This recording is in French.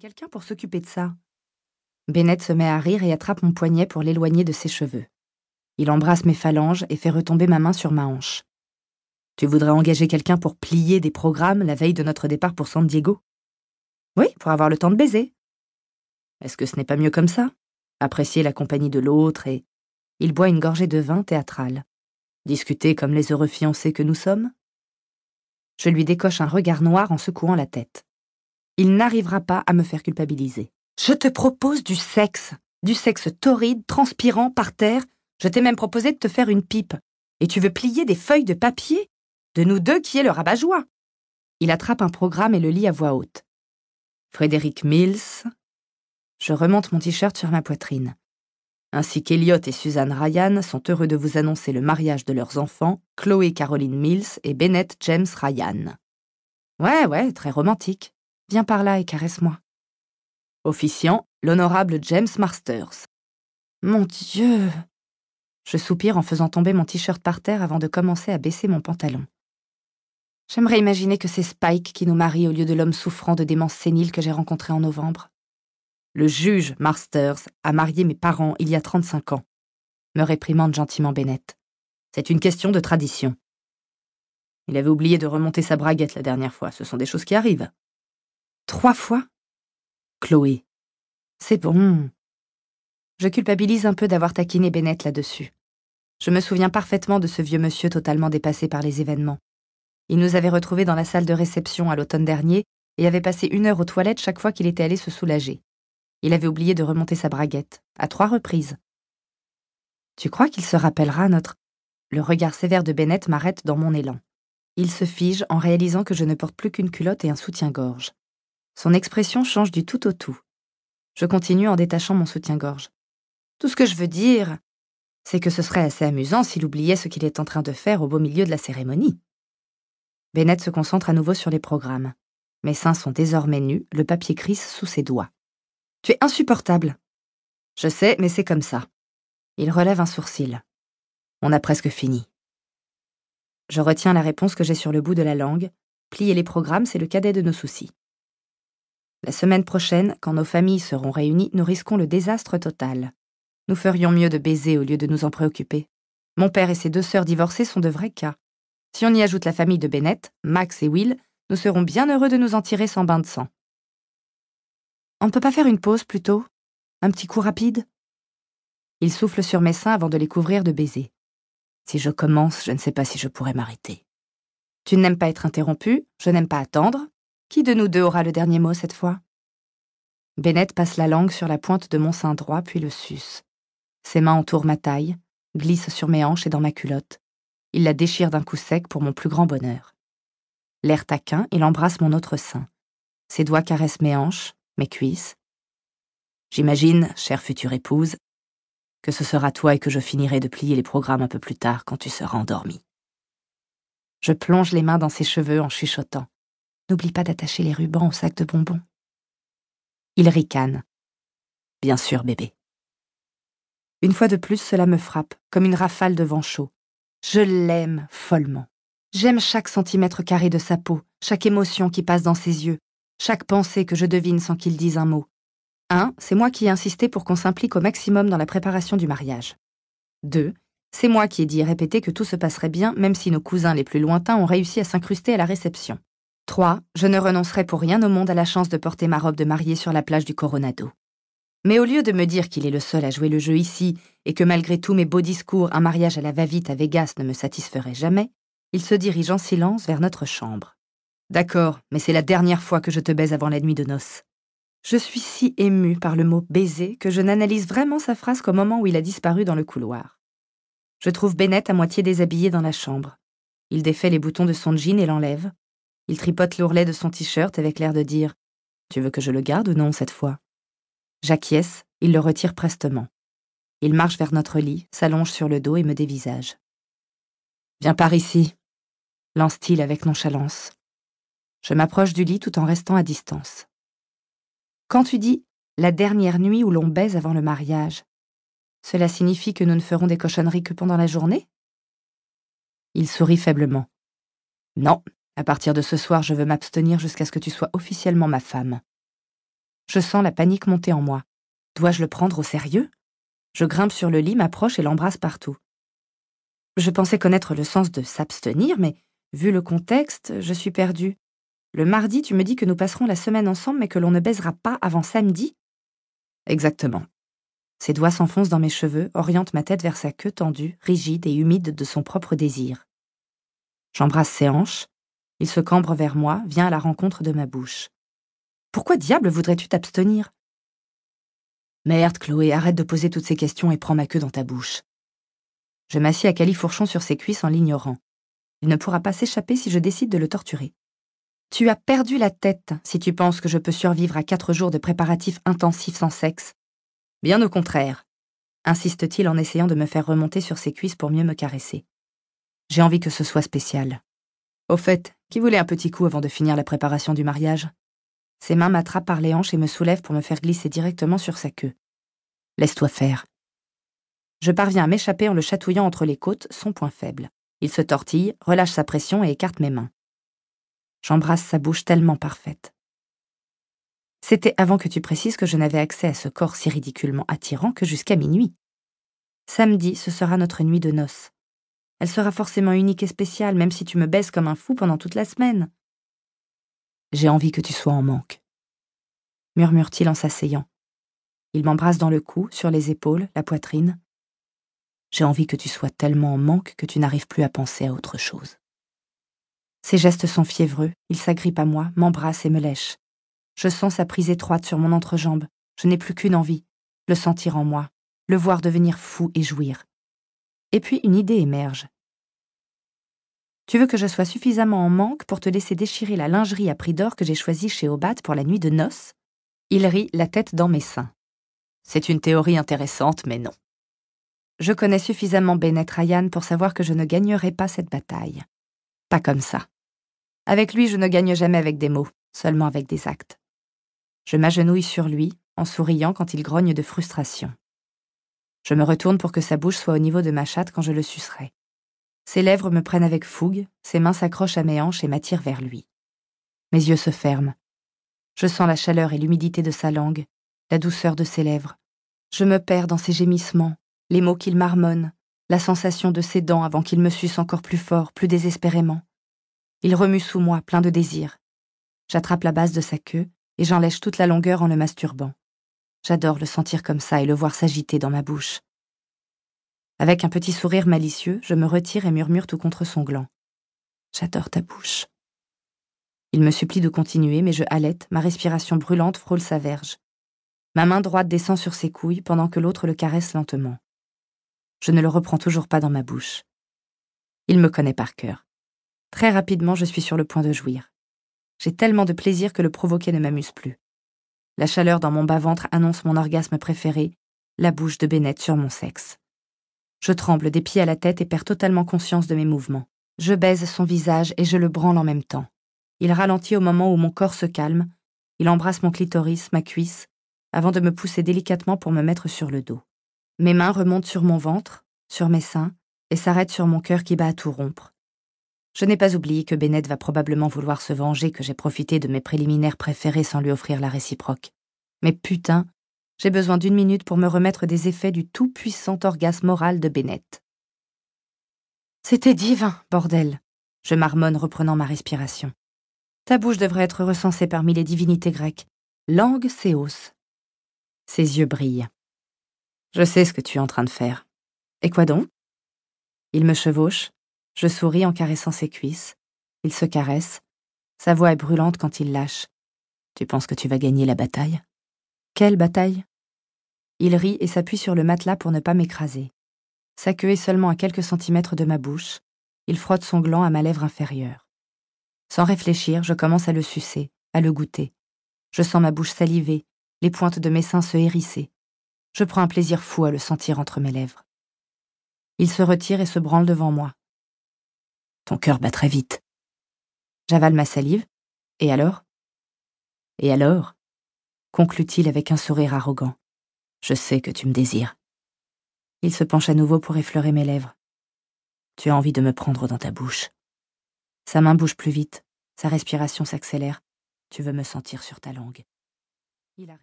Quelqu'un pour s'occuper de ça. Bennett se met à rire et attrape mon poignet pour l'éloigner de ses cheveux. Il embrasse mes phalanges et fait retomber ma main sur ma hanche. Tu voudrais engager quelqu'un pour plier des programmes la veille de notre départ pour San Diego? Oui, pour avoir le temps de baiser. Est-ce que ce n'est pas mieux comme ça? Apprécier la compagnie de l'autre et... Il boit une gorgée de vin théâtral. Discuter comme les heureux fiancés que nous sommes? Je lui décoche un regard noir en secouant la tête. Il n'arrivera pas à me faire culpabiliser. Je te propose du sexe. Du sexe torride, transpirant, par terre. Je t'ai même proposé de te faire une pipe. Et tu veux plier des feuilles de papier? De nous deux qui est le rabat-joie Il attrape un programme et le lit à voix haute. Frédéric Mills. Je remonte mon t-shirt sur ma poitrine. Ainsi qu'Eliot et Suzanne Ryan sont heureux de vous annoncer le mariage de leurs enfants, Chloé Caroline Mills et Bennett James Ryan. Ouais, ouais, très romantique. Viens par là et caresse-moi. Officiant, l'honorable James Masters. Mon Dieu Je soupire en faisant tomber mon t-shirt par terre avant de commencer à baisser mon pantalon. J'aimerais imaginer que c'est Spike qui nous marie au lieu de l'homme souffrant de démence sénile que j'ai rencontré en novembre. Le juge Masters a marié mes parents il y a 35 ans, me réprimande gentiment Bennett. C'est une question de tradition. Il avait oublié de remonter sa braguette la dernière fois, ce sont des choses qui arrivent. Trois fois? Chloé. C'est bon. Je culpabilise un peu d'avoir taquiné Bennett là-dessus. Je me souviens parfaitement de ce vieux monsieur totalement dépassé par les événements. Il nous avait retrouvés dans la salle de réception à l'automne dernier et avait passé une heure aux toilettes chaque fois qu'il était allé se soulager. Il avait oublié de remonter sa braguette, à trois reprises. Tu crois qu'il se rappellera notre... Le regard sévère de Bennett m'arrête dans mon élan. Il se fige en réalisant que je ne porte plus qu'une culotte et un soutien-gorge. Son expression change du tout au tout. Je continue en détachant mon soutien-gorge. Tout ce que je veux dire, c'est que ce serait assez amusant s'il oubliait ce qu'il est en train de faire au beau milieu de la cérémonie. Bennett se concentre à nouveau sur les programmes. Mes seins sont désormais nus, le papier crisse sous ses doigts. Tu es insupportable. Je sais, mais c'est comme ça. Il relève un sourcil. On a presque fini. Je retiens la réponse que j'ai sur le bout de la langue. Plier les programmes, c'est le cadet de nos soucis. La semaine prochaine, quand nos familles seront réunies, nous risquons le désastre total. Nous ferions mieux de baiser au lieu de nous en préoccuper. Mon père et ses deux sœurs divorcées sont de vrais cas. Si on y ajoute la famille de Bennett, Max et Will, nous serons bien heureux de nous en tirer sans bain de sang. On ne peut pas faire une pause plutôt? Un petit coup rapide? Il souffle sur mes seins avant de les couvrir de baisers. Si je commence, je ne sais pas si je pourrai m'arrêter. Tu n'aimes pas être interrompu, je n'aime pas attendre, qui de nous deux aura le dernier mot cette fois? Bennett passe la langue sur la pointe de mon sein droit, puis le suce. Ses mains entourent ma taille, glissent sur mes hanches et dans ma culotte. Il la déchire d'un coup sec pour mon plus grand bonheur. L'air taquin, il embrasse mon autre sein. Ses doigts caressent mes hanches, mes cuisses. J'imagine, chère future épouse, que ce sera toi et que je finirai de plier les programmes un peu plus tard quand tu seras endormie. Je plonge les mains dans ses cheveux en chuchotant. N'oublie pas d'attacher les rubans au sac de bonbons. Il ricane. Bien sûr, bébé. Une fois de plus, cela me frappe, comme une rafale de vent chaud. Je l'aime follement. J'aime chaque centimètre carré de sa peau, chaque émotion qui passe dans ses yeux, chaque pensée que je devine sans qu'il dise un mot. Un, c'est moi qui ai insisté pour qu'on s'implique au maximum dans la préparation du mariage. Deux, c'est moi qui ai dit et répété que tout se passerait bien même si nos cousins les plus lointains ont réussi à s'incruster à la réception. 3. Je ne renoncerai pour rien au monde à la chance de porter ma robe de mariée sur la plage du Coronado. Mais au lieu de me dire qu'il est le seul à jouer le jeu ici et que malgré tous mes beaux discours, un mariage à la va-vite à Vegas ne me satisferait jamais, il se dirige en silence vers notre chambre. D'accord, mais c'est la dernière fois que je te baise avant la nuit de noces. Je suis si émue par le mot baiser que je n'analyse vraiment sa phrase qu'au moment où il a disparu dans le couloir. Je trouve Bennett à moitié déshabillé dans la chambre. Il défait les boutons de son jean et l'enlève, il tripote l'ourlet de son t-shirt avec l'air de dire Tu veux que je le garde ou non cette fois? J'acquiesce, il le retire prestement. Il marche vers notre lit, s'allonge sur le dos et me dévisage. Viens par ici, lance-t-il avec nonchalance. Je m'approche du lit tout en restant à distance. Quand tu dis la dernière nuit où l'on baise avant le mariage, cela signifie que nous ne ferons des cochonneries que pendant la journée? Il sourit faiblement. Non, à partir de ce soir, je veux m'abstenir jusqu'à ce que tu sois officiellement ma femme. Je sens la panique monter en moi. Dois-je le prendre au sérieux? Je grimpe sur le lit, m'approche et l'embrasse partout. Je pensais connaître le sens de s'abstenir, mais vu le contexte, je suis perdue. Le mardi, tu me dis que nous passerons la semaine ensemble, mais que l'on ne baisera pas avant samedi? Exactement. Ses doigts s'enfoncent dans mes cheveux, orientent ma tête vers sa queue tendue, rigide et humide de son propre désir. J'embrasse ses hanches. Il se cambre vers moi, vient à la rencontre de ma bouche. Pourquoi diable voudrais-tu t'abstenir? Merde, Chloé, arrête de poser toutes ces questions et prends ma queue dans ta bouche. Je m'assieds à califourchon sur ses cuisses en l'ignorant. Il ne pourra pas s'échapper si je décide de le torturer. Tu as perdu la tête si tu penses que je peux survivre à quatre jours de préparatifs intensifs sans sexe. Bien au contraire, insiste-t-il en essayant de me faire remonter sur ses cuisses pour mieux me caresser. J'ai envie que ce soit spécial. Au fait, qui voulait un petit coup avant de finir la préparation du mariage? Ses mains m'attrapent par les hanches et me soulèvent pour me faire glisser directement sur sa queue. Laisse-toi faire. Je parviens à m'échapper en le chatouillant entre les côtes, son point faible. Il se tortille, relâche sa pression et écarte mes mains. J'embrasse sa bouche tellement parfaite. C'était avant que tu précises que je n'avais accès à ce corps si ridiculement attirant que jusqu'à minuit. Samedi, ce sera notre nuit de noces. Elle sera forcément unique et spéciale, même si tu me baisses comme un fou pendant toute la semaine. J'ai envie que tu sois en manque, murmure-t-il en s'asseyant. Il m'embrasse dans le cou, sur les épaules, la poitrine. J'ai envie que tu sois tellement en manque que tu n'arrives plus à penser à autre chose. Ses gestes sont fiévreux, il s'agrippe à moi, m'embrasse et me lèche. Je sens sa prise étroite sur mon entrejambe. Je n'ai plus qu'une envie, le sentir en moi, le voir devenir fou et jouir. Et puis une idée émerge. Tu veux que je sois suffisamment en manque pour te laisser déchirer la lingerie à prix d'or que j'ai choisie chez Obat pour la nuit de noces? Il rit, la tête dans mes seins. C'est une théorie intéressante, mais non. Je connais suffisamment Bennett Ryan pour savoir que je ne gagnerai pas cette bataille. Pas comme ça. Avec lui, je ne gagne jamais avec des mots, seulement avec des actes. Je m'agenouille sur lui, en souriant quand il grogne de frustration. Je me retourne pour que sa bouche soit au niveau de ma chatte quand je le sucerai. Ses lèvres me prennent avec fougue, ses mains s'accrochent à mes hanches et m'attirent vers lui. Mes yeux se ferment. Je sens la chaleur et l'humidité de sa langue, la douceur de ses lèvres. Je me perds dans ses gémissements, les mots qu'il marmonne, la sensation de ses dents avant qu'il me suce encore plus fort, plus désespérément. Il remue sous moi, plein de désir. J'attrape la base de sa queue et j'en lèche toute la longueur en le masturbant. J'adore le sentir comme ça et le voir s'agiter dans ma bouche. Avec un petit sourire malicieux, je me retire et murmure tout contre son gland. J'adore ta bouche. Il me supplie de continuer, mais je halète, ma respiration brûlante frôle sa verge. Ma main droite descend sur ses couilles pendant que l'autre le caresse lentement. Je ne le reprends toujours pas dans ma bouche. Il me connaît par cœur. Très rapidement, je suis sur le point de jouir. J'ai tellement de plaisir que le provoquer ne m'amuse plus. La chaleur dans mon bas-ventre annonce mon orgasme préféré, la bouche de Bennett sur mon sexe. Je tremble des pieds à la tête et perds totalement conscience de mes mouvements. Je baise son visage et je le branle en même temps. Il ralentit au moment où mon corps se calme. Il embrasse mon clitoris, ma cuisse, avant de me pousser délicatement pour me mettre sur le dos. Mes mains remontent sur mon ventre, sur mes seins, et s'arrêtent sur mon cœur qui bat à tout rompre. Je n'ai pas oublié que Bennett va probablement vouloir se venger que j'ai profité de mes préliminaires préférés sans lui offrir la réciproque. Mais putain, j'ai besoin d'une minute pour me remettre des effets du tout-puissant orgasme moral de Bennett. C'était divin, bordel, je marmonne reprenant ma respiration. Ta bouche devrait être recensée parmi les divinités grecques. Langue Céos. Ses yeux brillent. Je sais ce que tu es en train de faire. Et quoi donc? Il me chevauche, je souris en caressant ses cuisses. Il se caresse. Sa voix est brûlante quand il lâche. Tu penses que tu vas gagner la bataille? Quelle bataille? Il rit et s'appuie sur le matelas pour ne pas m'écraser. Sa queue est seulement à quelques centimètres de ma bouche. Il frotte son gland à ma lèvre inférieure. Sans réfléchir, je commence à le sucer, à le goûter. Je sens ma bouche saliver, les pointes de mes seins se hérisser. Je prends un plaisir fou à le sentir entre mes lèvres. Il se retire et se branle devant moi. Ton cœur bat très vite. J'avale ma salive. Et alors? Et alors? conclut-il avec un sourire arrogant. Je sais que tu me désires. Il se penche à nouveau pour effleurer mes lèvres. Tu as envie de me prendre dans ta bouche. Sa main bouge plus vite, sa respiration s'accélère. Tu veux me sentir sur ta langue. Il.